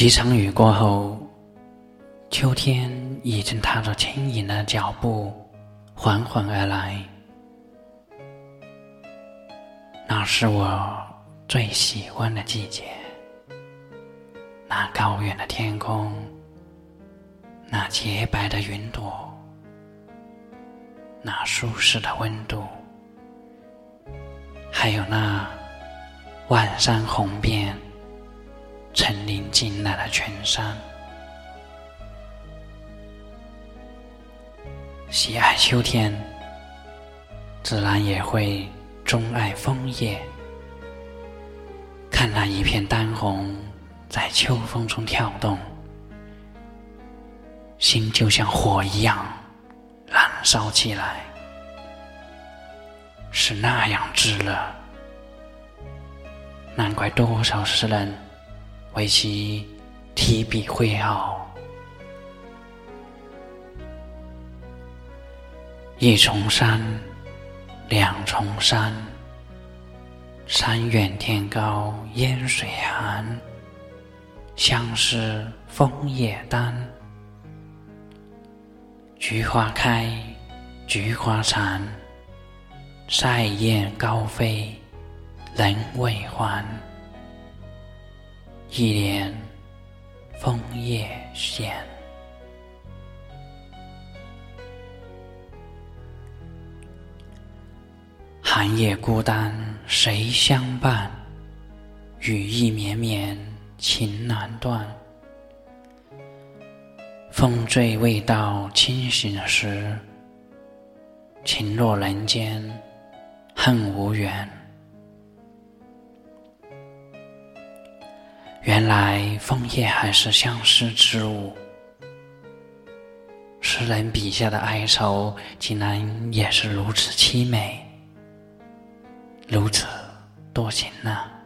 几场雨过后，秋天已经踏着轻盈的脚步缓缓而来。那是我最喜欢的季节。那高远的天空，那洁白的云朵，那舒适的温度，还有那万山红遍。层林尽染的群山，喜爱秋天，自然也会钟爱枫叶。看那一片丹红在秋风中跳动，心就像火一样燃烧起来，是那样炙热。难怪多少诗人。为其提笔绘好，一重山，两重山，山远天高烟水寒，相思枫叶丹。菊花开，菊花残，塞雁高飞，人未还。一帘枫叶闲，寒夜孤单谁相伴？雨意绵绵情难断。风醉未到清醒时，情落人间恨无缘。原来枫叶还是相思之物，诗人笔下的哀愁竟然也是如此凄美，如此多情呢。